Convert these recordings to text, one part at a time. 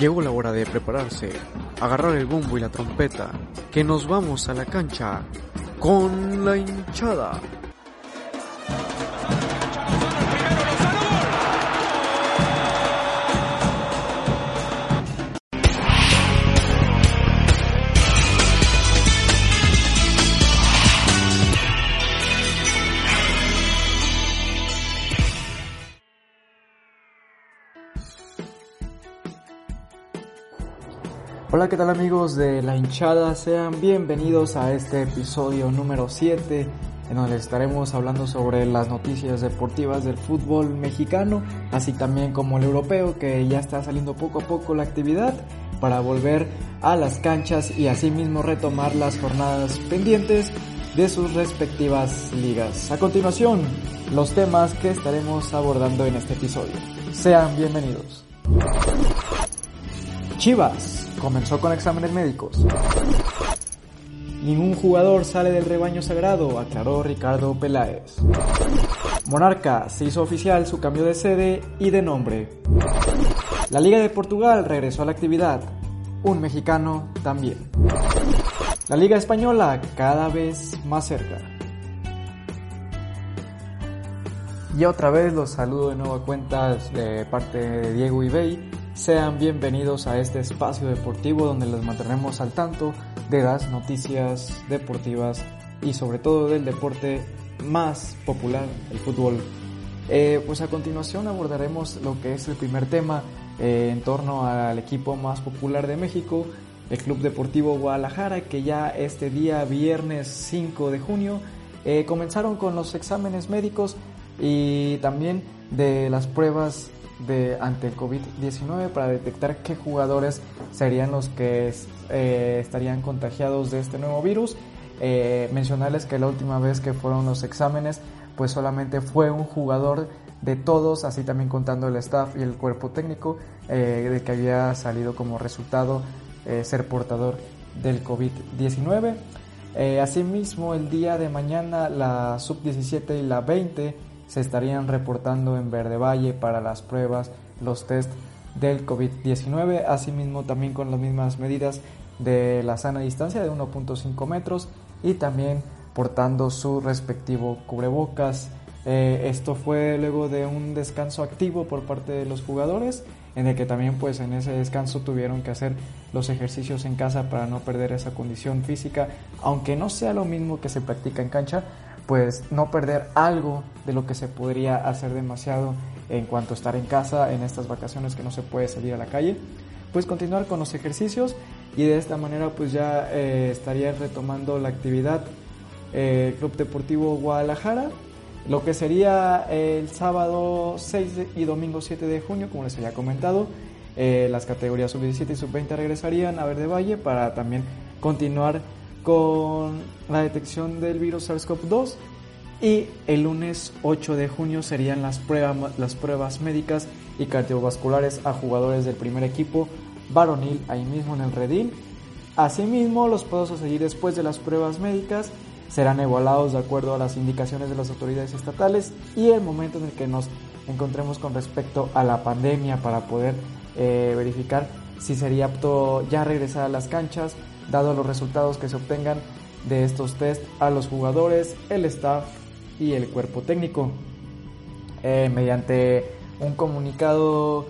Llegó la hora de prepararse, agarrar el bombo y la trompeta, que nos vamos a la cancha con la hinchada. Hola, ¿qué tal amigos de la hinchada? Sean bienvenidos a este episodio número 7 en donde estaremos hablando sobre las noticias deportivas del fútbol mexicano, así también como el europeo que ya está saliendo poco a poco la actividad para volver a las canchas y asimismo retomar las jornadas pendientes de sus respectivas ligas. A continuación, los temas que estaremos abordando en este episodio. Sean bienvenidos. Chivas comenzó con exámenes médicos. Ningún jugador sale del rebaño sagrado, aclaró Ricardo Peláez. Monarca se hizo oficial su cambio de sede y de nombre. La Liga de Portugal regresó a la actividad. Un mexicano también. La Liga Española cada vez más cerca. Y otra vez los saludo de nuevo a cuentas de parte de Diego Ibey sean bienvenidos a este espacio deportivo donde les mantendremos al tanto de las noticias deportivas y sobre todo del deporte más popular, el fútbol. Eh, pues a continuación abordaremos lo que es el primer tema eh, en torno al equipo más popular de México, el Club Deportivo Guadalajara, que ya este día viernes 5 de junio eh, comenzaron con los exámenes médicos y también de las pruebas de, ante el COVID-19 para detectar qué jugadores serían los que eh, estarían contagiados de este nuevo virus. Eh, mencionarles que la última vez que fueron los exámenes, pues solamente fue un jugador de todos, así también contando el staff y el cuerpo técnico, eh, de que había salido como resultado ser portador del COVID-19. asimismo, el día de mañana la sub-17 y la 20 se estarían reportando en Verde Valle para las pruebas, los test del COVID-19, asimismo también con las mismas medidas de la sana distancia de 1.5 metros y también portando su respectivo cubrebocas. Eh, esto fue luego de un descanso activo por parte de los jugadores, en el que también pues en ese descanso tuvieron que hacer los ejercicios en casa para no perder esa condición física, aunque no sea lo mismo que se practica en cancha, pues no perder algo de lo que se podría hacer demasiado en cuanto a estar en casa en estas vacaciones que no se puede salir a la calle, pues continuar con los ejercicios y de esta manera pues ya eh, estaría retomando la actividad eh, Club Deportivo Guadalajara, lo que sería el sábado 6 y domingo 7 de junio, como les había comentado, eh, las categorías sub-17 y sub-20 regresarían a Verde Valle para también continuar con la detección del virus SARS-CoV-2 y el lunes 8 de junio serían las, pruebas, las pruebas médicas y cardiovasculares a jugadores del primer equipo varonil ahí mismo en el redil. Asimismo, los pasos a seguir después de las pruebas médicas serán evaluados de acuerdo a las indicaciones de las autoridades estatales y el momento en el que nos encontremos con respecto a la pandemia para poder eh, verificar si sería apto ya regresar a las canchas dado los resultados que se obtengan de estos test a los jugadores, el staff y el cuerpo técnico. Eh, mediante un comunicado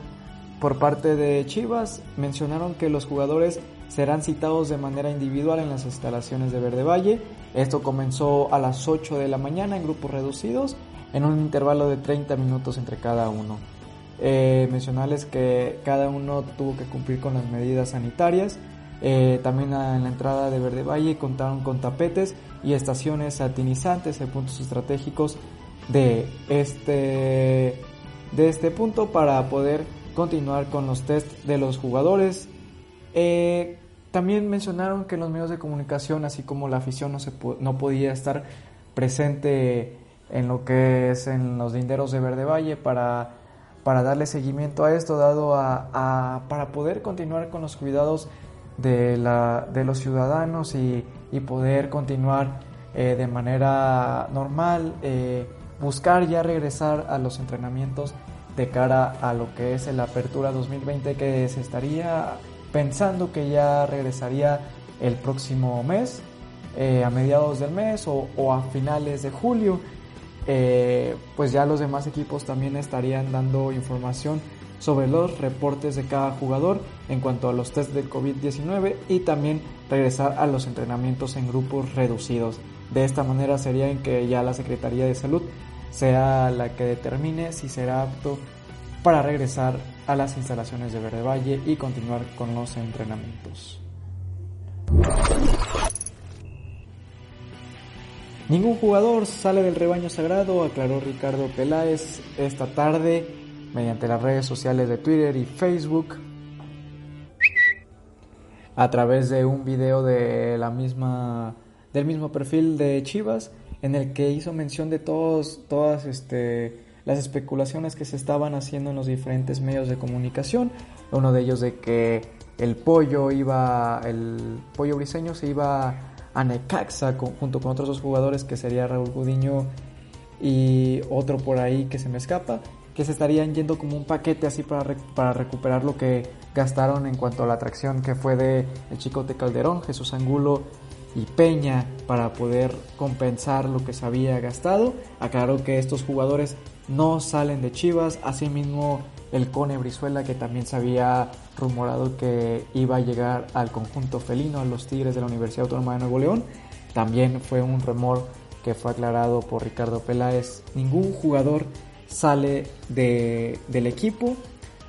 por parte de Chivas, mencionaron que los jugadores serán citados de manera individual en las instalaciones de Verde Valle. Esto comenzó a las 8 de la mañana en grupos reducidos, en un intervalo de 30 minutos entre cada uno. Eh, mencionarles que cada uno tuvo que cumplir con las medidas sanitarias eh, también en la entrada de Verde Valle contaron con tapetes y estaciones satinizantes en puntos estratégicos de este, de este punto para poder continuar con los test de los jugadores. Eh, también mencionaron que los medios de comunicación, así como la afición, no, se no podía estar presente en lo que es en los linderos de Verde Valle para, para darle seguimiento a esto, dado a para poder continuar con los cuidados de, la, de los ciudadanos y, y poder continuar eh, de manera normal, eh, buscar ya regresar a los entrenamientos de cara a lo que es la apertura 2020 que se estaría pensando que ya regresaría el próximo mes, eh, a mediados del mes o, a finales de julio. Eh, pues ya los demás equipos también estarían dando información sobre los reportes de cada jugador en cuanto a los test de COVID-19 y también regresar a los entrenamientos en grupos reducidos. De esta manera sería en que ya la Secretaría de Salud sea la que determine si será apto para regresar a las instalaciones de Verde Valle y continuar con los entrenamientos. Ningún jugador sale del rebaño sagrado, aclaró Ricardo Peláez esta tarde mediante las redes sociales de Twitter y Facebook. A través de un video de la misma del mismo perfil de Chivas en el que hizo mención de todos todas este las especulaciones que se estaban haciendo en los diferentes medios de comunicación, uno de ellos de que el pollo iba el pollo briseño se iba a Necaxa junto con otros dos jugadores que sería Raúl Gudiño y otro por ahí que se me escapa que se estarían yendo como un paquete así para, para recuperar lo que gastaron en cuanto a la atracción que fue de el Chicote Calderón, Jesús Angulo y Peña para poder compensar lo que se había gastado. Aclaró que estos jugadores no salen de Chivas, asimismo el Cone Brizuela que también se había rumorado que iba a llegar al conjunto felino, a los Tigres de la Universidad Autónoma de Nuevo León, también fue un rumor que fue aclarado por Ricardo Peláez. Ningún jugador sale del equipo,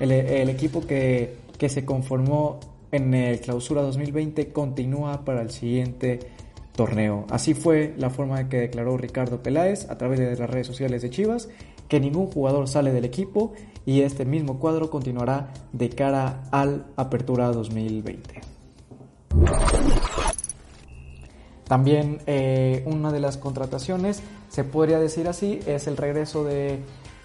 el, equipo que, que, se conformó en el clausura 2020 continúa para el siguiente torneo. Así fue la forma que declaró Ricardo Peláez a través de las redes sociales de Chivas, que ningún jugador sale del equipo y este mismo cuadro continuará de cara al Apertura 2020. También eh, una de las contrataciones, se podría decir así, es el regreso de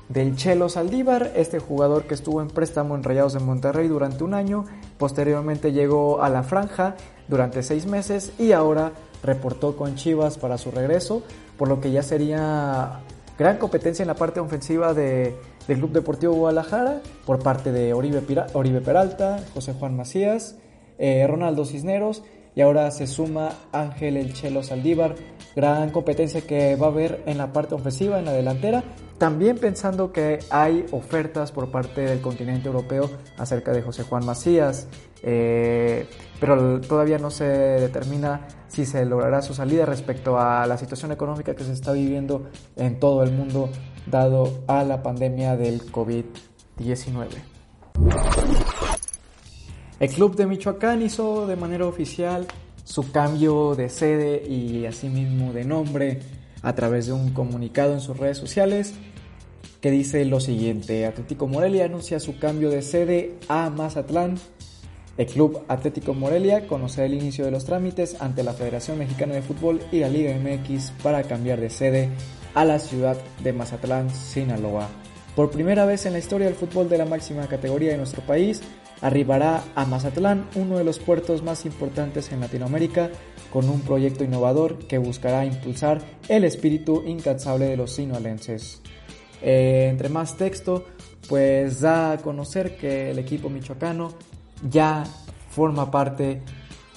del Chelo Saldívar, este jugador que estuvo en préstamo en Rayados de Monterrey durante un año, posteriormente llegó a la franja durante seis meses y ahora reportó con Chivas para su regreso, por lo que ya sería gran competencia en la parte ofensiva de, del Club Deportivo Guadalajara por parte de Oribe, Peralta, José Juan Macías, eh, Ronaldo Cisneros y ahora se suma Ángel El Chelo Saldívar. Gran competencia que va a haber en la parte ofensiva, en la delantera. También pensando que hay ofertas por parte del continente europeo acerca de José Juan Macías. Eh, pero todavía no se determina si se logrará su salida respecto a la situación económica que se está viviendo en todo el mundo dado a la pandemia del COVID-19. El club de Michoacán hizo de manera oficial su cambio de sede y asimismo de nombre a través de un comunicado en sus redes sociales que dice lo siguiente, Atlético Morelia anuncia su cambio de sede a Mazatlán. El club Atlético Morelia conocerá el inicio de los trámites ante la Federación Mexicana de Fútbol y la Liga MX para cambiar de sede a la ciudad de Mazatlán, Sinaloa. Por primera vez en la historia del fútbol de la máxima categoría de nuestro país, arribará a Mazatlán, uno de los puertos más importantes en Latinoamérica, con un proyecto innovador que buscará impulsar el espíritu incansable de los sinoalenses. Eh, entre más texto, pues da a conocer que el equipo michoacano ya forma parte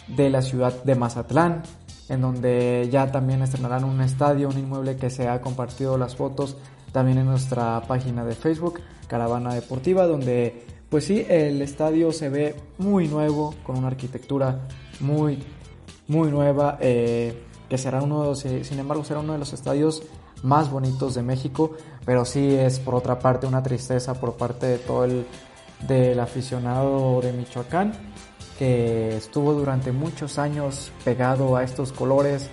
de la ciudad de Mazatlán, en donde ya también estrenarán un estadio, un inmueble que se ha compartido las fotos también en nuestra página de Facebook, Caravana Deportiva, donde pues sí, el estadio se ve muy nuevo, con una arquitectura muy, muy nueva, eh, que será uno, de sin embargo, será uno de los estadios más bonitos de México, pero sí es por otra parte una tristeza por parte de todo el del aficionado de Michoacán que estuvo durante muchos años pegado a estos colores,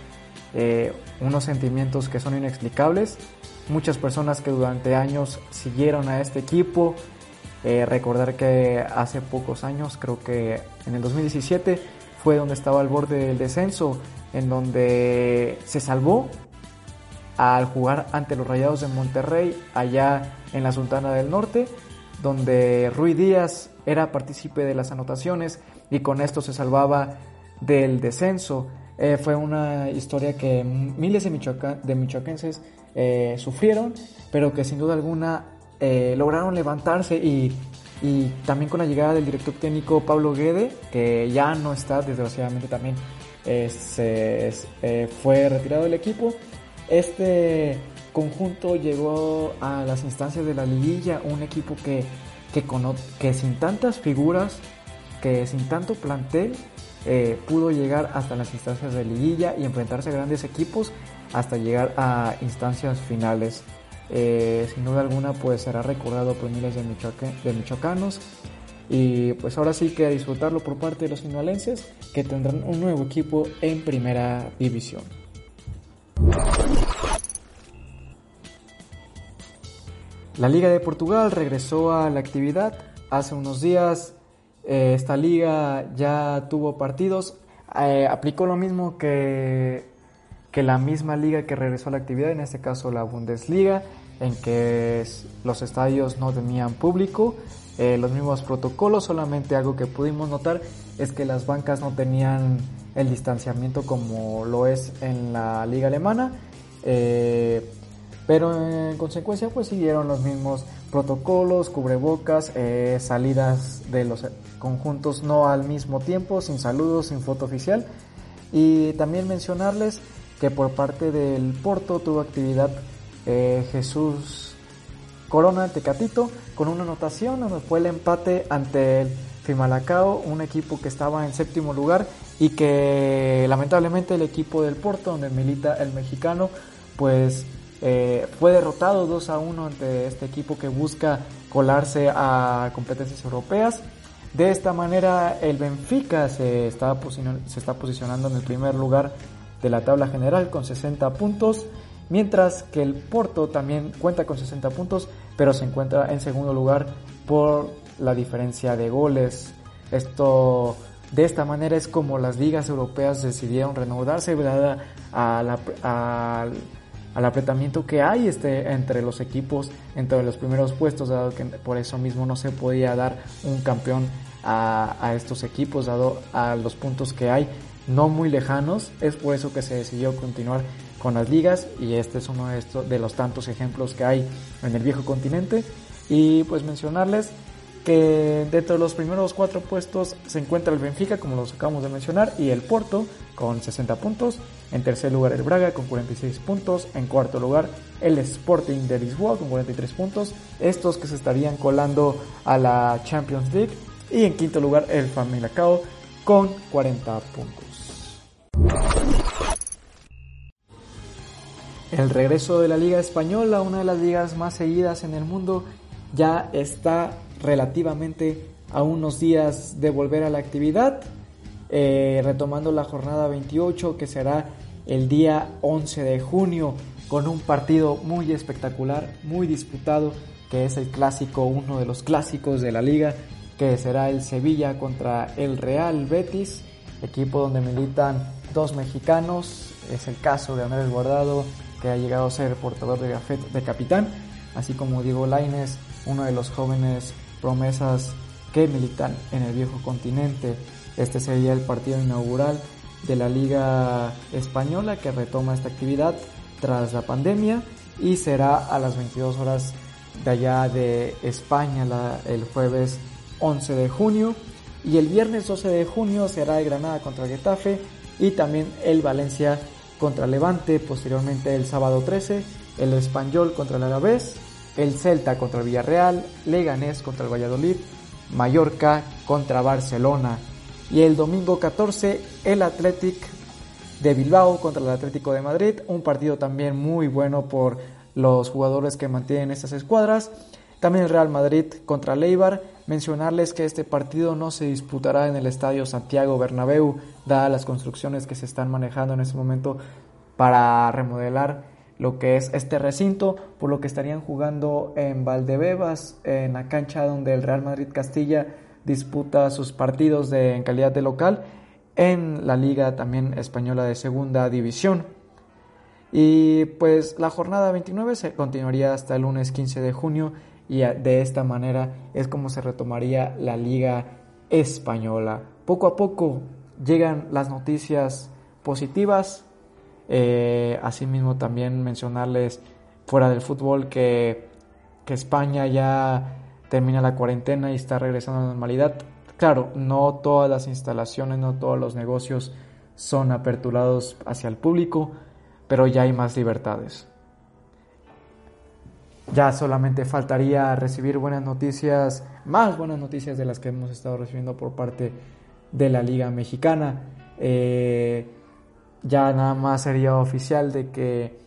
eh, unos sentimientos que son inexplicables. Muchas personas que durante años siguieron a este equipo, eh, recordar que hace pocos años, creo que en el 2017, fue donde estaba al borde del descenso, en donde se salvó al jugar ante los Rayados de Monterrey, allá en la Sultana del Norte, donde Rui Díaz era partícipe de las anotaciones y con esto se salvaba del descenso. Eh, fue una historia que miles de, michoacenses eh, sufrieron, pero que sin duda alguna eh, lograron levantarse y, y, también con la llegada del director técnico Pablo Guede, que ya no está, desgraciadamente también se, fue retirado del equipo, este conjunto llegó a las instancias de la liguilla, un equipo que, que, que sin tantas figuras, que sin tanto plantel, eh, pudo llegar hasta las instancias de liguilla y enfrentarse a grandes equipos hasta llegar a instancias finales. Eh, sin duda alguna pues será recordado por miles de, michoacanos y pues ahora sí que disfrutarlo por parte de los sinaloenses que tendrán un nuevo equipo en primera división. La Liga de Portugal regresó a la actividad hace unos días. Eh, esta liga ya tuvo partidos. Eh, aplicó lo mismo que, que la misma liga que regresó a la actividad, en este caso la Bundesliga, en que los estadios no tenían público. Eh, los mismos protocolos, solamente algo que pudimos notar es que las bancas no tenían el distanciamiento como lo es en la liga alemana. Pero en consecuencia pues siguieron los mismos protocolos, cubrebocas, eh, salidas de los conjuntos no al mismo tiempo, sin saludos, sin foto oficial. Y también mencionarles que por parte del Porto tuvo actividad eh, Jesús Corona Tecatito con una anotación donde fue el empate ante el Fimalacao, un equipo que estaba en séptimo lugar y que lamentablemente el equipo del Porto, donde milita el mexicano, pues eh, fue derrotado 2 a 1 ante este equipo que busca colarse a competencias europeas. De esta manera el Benfica se está, se está posicionando en el primer lugar de la tabla general con 60 puntos, mientras que el Porto también cuenta con 60 puntos, pero se encuentra en segundo lugar por la diferencia de goles. Esto de esta manera es como las ligas europeas decidieron reanudarse la, a al apretamiento que hay este, entre los equipos, entre los primeros puestos, dado que por eso mismo no se podía dar un campeón a, estos equipos, dado a los puntos que hay no muy lejanos. Es por eso que se decidió continuar con las ligas y este es uno de, estos, de los tantos ejemplos que hay en el viejo continente. Y pues mencionarles que dentro de los primeros cuatro puestos se encuentra el Benfica, como los acabamos de mencionar, y el Porto con 60 puntos. En tercer lugar el Braga con 46 puntos. En cuarto lugar el Sporting de Lisboa con 43 puntos. Estos que se estarían colando a la Champions League. Y en quinto lugar el Familacao con 40 puntos. El regreso de la Liga Española, una de las ligas más seguidas en el mundo, ya está relativamente a unos días de volver a la actividad, eh, retomando la jornada 28 que será el día 11 de junio con un partido muy espectacular, muy disputado, que es el clásico, uno de los clásicos de la liga, que será el Sevilla contra el Real Betis, equipo donde militan dos mexicanos, es el caso de Andrés Guardado, que ha llegado a ser portador de, de capitán, así como Diego Laines, uno de los jóvenes promesas que militan en el viejo continente. Este sería el partido inaugural de la Liga Española que retoma esta actividad tras la pandemia y será a las 22 horas de allá de España el jueves 11 de junio y el viernes 12 de junio será el Granada contra Getafe y también el Valencia contra Levante, posteriormente el sábado 13 el Español contra el Alavés el Celta contra el Villarreal, Leganés contra el Valladolid, Mallorca contra Barcelona y el domingo 14 el Athletic de Bilbao contra el Atlético de Madrid, un partido también muy bueno por los jugadores que mantienen estas escuadras. También el Real Madrid contra Leibar. Mencionarles que este partido no se disputará en el Estadio Santiago Bernabéu, dadas las construcciones que se están manejando en este momento para remodelar lo que es este recinto, por lo que estarían jugando en Valdebebas, en la cancha donde el Real Madrid Castilla disputa sus partidos de, en calidad de local, en la Liga también española de Segunda División. Y pues la jornada 29 se continuaría hasta el lunes 15 de junio y de esta manera es como se retomaría la Liga Española. Poco a poco llegan las noticias positivas, eh, asimismo también mencionarles fuera del fútbol que España ya termina la cuarentena y está regresando a la normalidad. Claro, no todas las instalaciones, no todos los negocios son aperturados hacia el público, pero ya hay más libertades. Ya solamente faltaría recibir buenas noticias, más buenas noticias de las que hemos estado recibiendo por parte de la Liga Mexicana. Eh, ya nada más sería oficial de que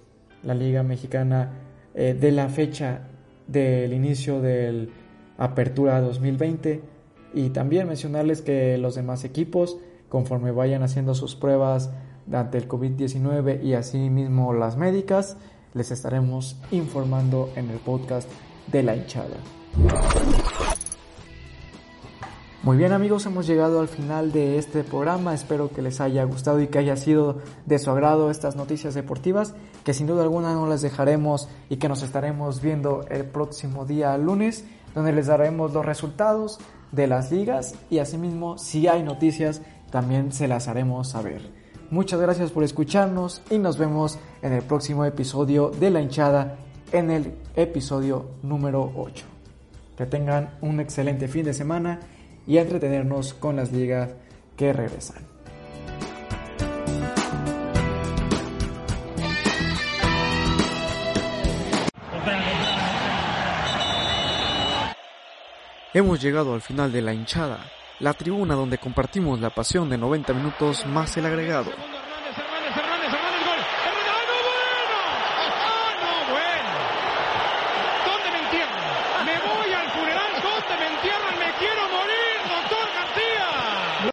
la Liga Mexicana eh, de la fecha del inicio del Apertura 2020 y también mencionarles que los demás equipos conforme vayan haciendo sus pruebas ante el COVID-19 y asimismo las médicas, les estaremos informando en el podcast de la hinchada. Muy bien amigos, hemos llegado al final de este programa, espero que les haya gustado y que haya sido de su agrado estas noticias deportivas, que sin duda alguna no las dejaremos y que nos estaremos viendo el próximo día lunes, donde les daremos los resultados de las ligas y asimismo si hay noticias también se las haremos saber. Muchas gracias por escucharnos y nos vemos en el próximo episodio de La hinchada en el episodio número 8. Que tengan un excelente fin de semana y entretenernos con las ligas que regresan. Hemos llegado al final de la hinchada la tribuna donde compartimos la pasión de 90 minutos más el agregado.